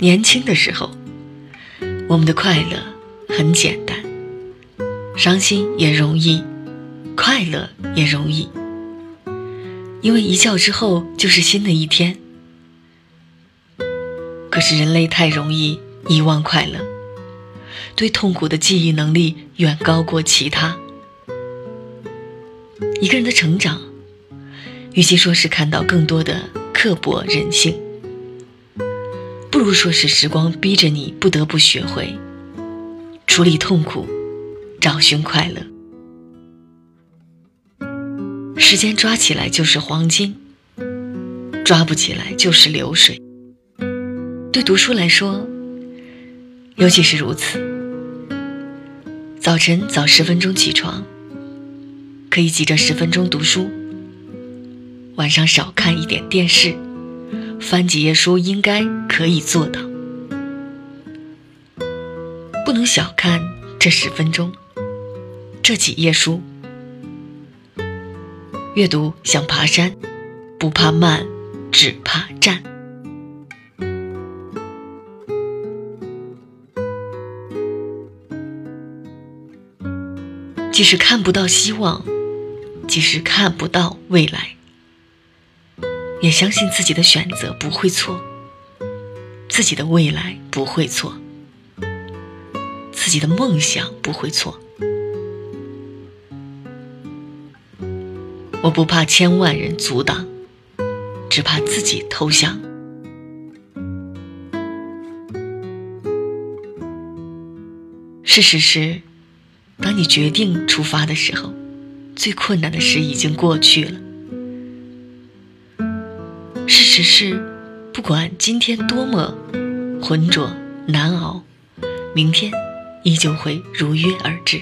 年轻的时候，我们的快乐很简单，伤心也容易，快乐也容易，因为一觉之后就是新的一天。可是人类太容易遗忘快乐，对痛苦的记忆能力远高过其他。一个人的成长，与其说是看到更多的刻薄人性。不如说是时光逼着你不得不学会处理痛苦，找寻快乐。时间抓起来就是黄金，抓不起来就是流水。对读书来说，尤其是如此。早晨早十分钟起床，可以挤着十分钟读书；晚上少看一点电视。翻几页书应该可以做到，不能小看这十分钟，这几页书。阅读像爬山，不怕慢，只怕站。即使看不到希望，即使看不到未来。也相信自己的选择不会错，自己的未来不会错，自己的梦想不会错。我不怕千万人阻挡，只怕自己投降。事实是，当你决定出发的时候，最困难的事已经过去了。只是，不管今天多么浑浊难熬，明天依旧会如约而至。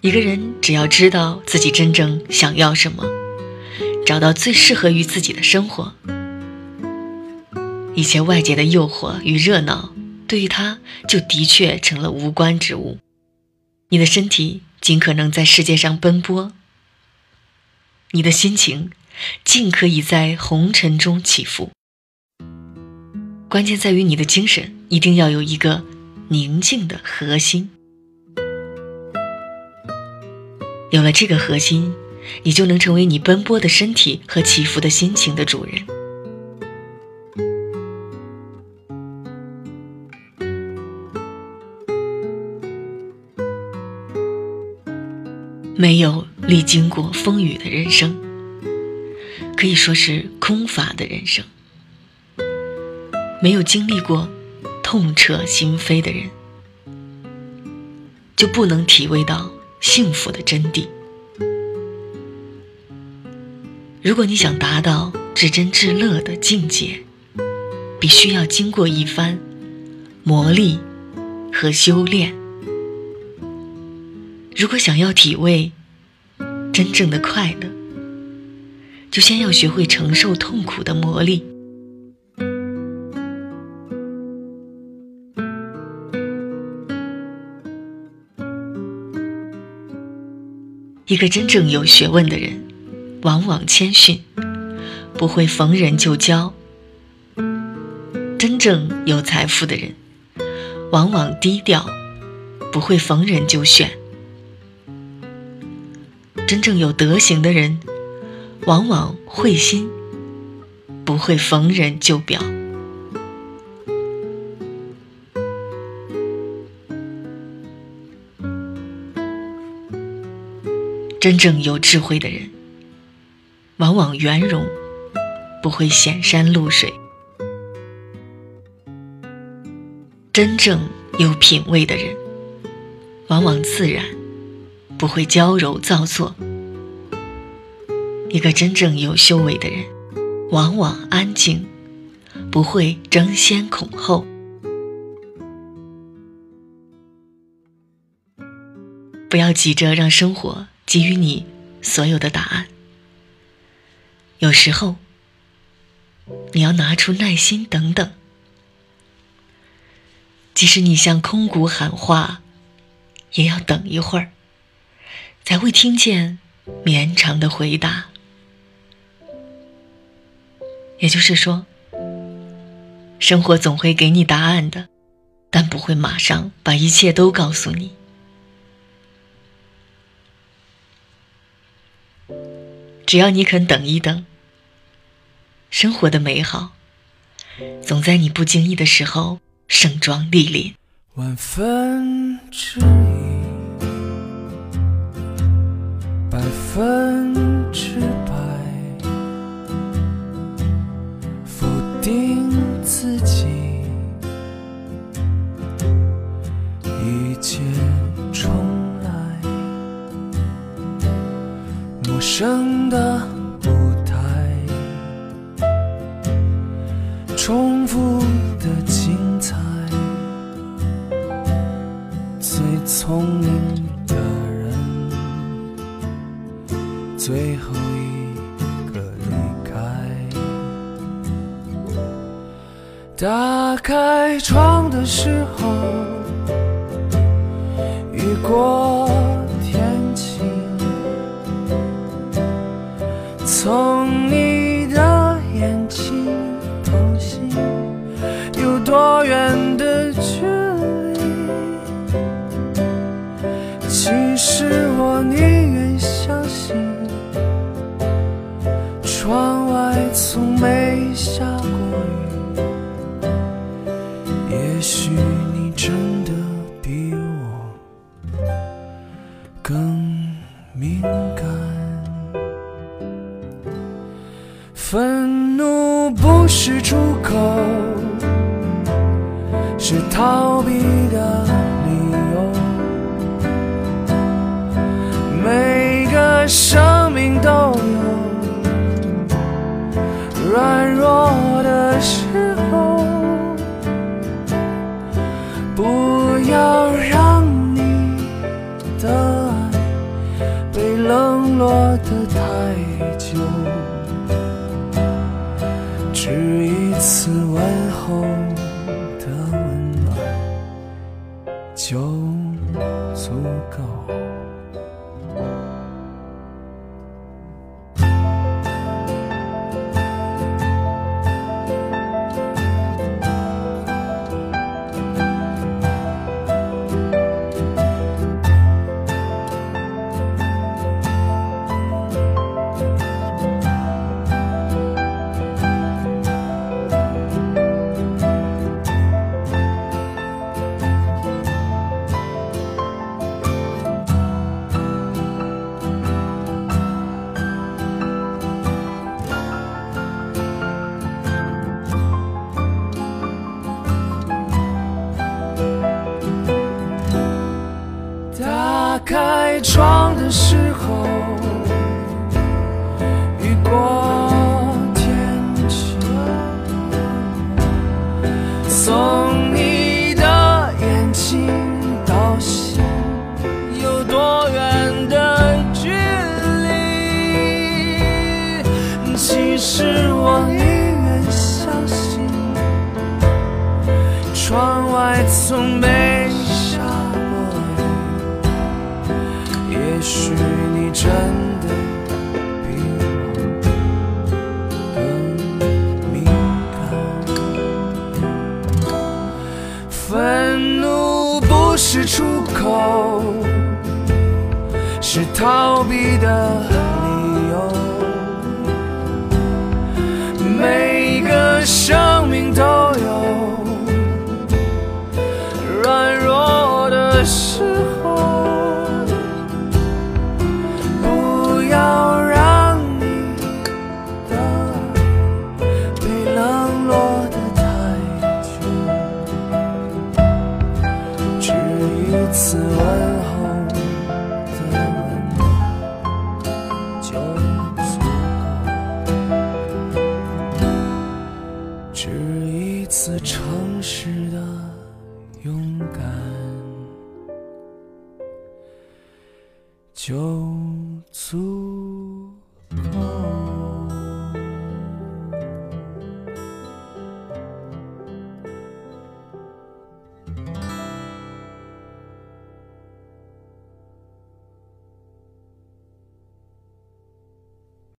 一个人只要知道自己真正想要什么，找到最适合于自己的生活，一切外界的诱惑与热闹。对于他，就的确成了无关之物。你的身体尽可能在世界上奔波，你的心情尽可以在红尘中起伏。关键在于你的精神一定要有一个宁静的核心。有了这个核心，你就能成为你奔波的身体和起伏的心情的主人。没有历经过风雨的人生，可以说是空乏的人生；没有经历过痛彻心扉的人，就不能体味到幸福的真谛。如果你想达到至真至乐的境界，必须要经过一番磨砺和修炼。如果想要体味真正的快乐，就先要学会承受痛苦的磨砺。一个真正有学问的人，往往谦逊，不会逢人就教；真正有财富的人，往往低调，不会逢人就炫。真正有德行的人，往往会心，不会逢人就表。真正有智慧的人，往往圆融，不会显山露水。真正有品位的人，往往自然。不会娇柔造作。一个真正有修为的人，往往安静，不会争先恐后。不要急着让生活给予你所有的答案。有时候，你要拿出耐心等等。即使你向空谷喊话，也要等一会儿。才会听见绵长的回答。也就是说，生活总会给你答案的，但不会马上把一切都告诉你。只要你肯等一等，生活的美好，总在你不经意的时候盛装莅临。万分之一，分之百，否定自己，一切重来，陌生的舞台，重复最后一个离开。打开窗的时候，雨过愤怒不是出口，是逃避的理由。每个生命都有软弱足够。装的是逃避的理由。每个生命都有软弱的时候不要让你等被冷落的太久只一次就足。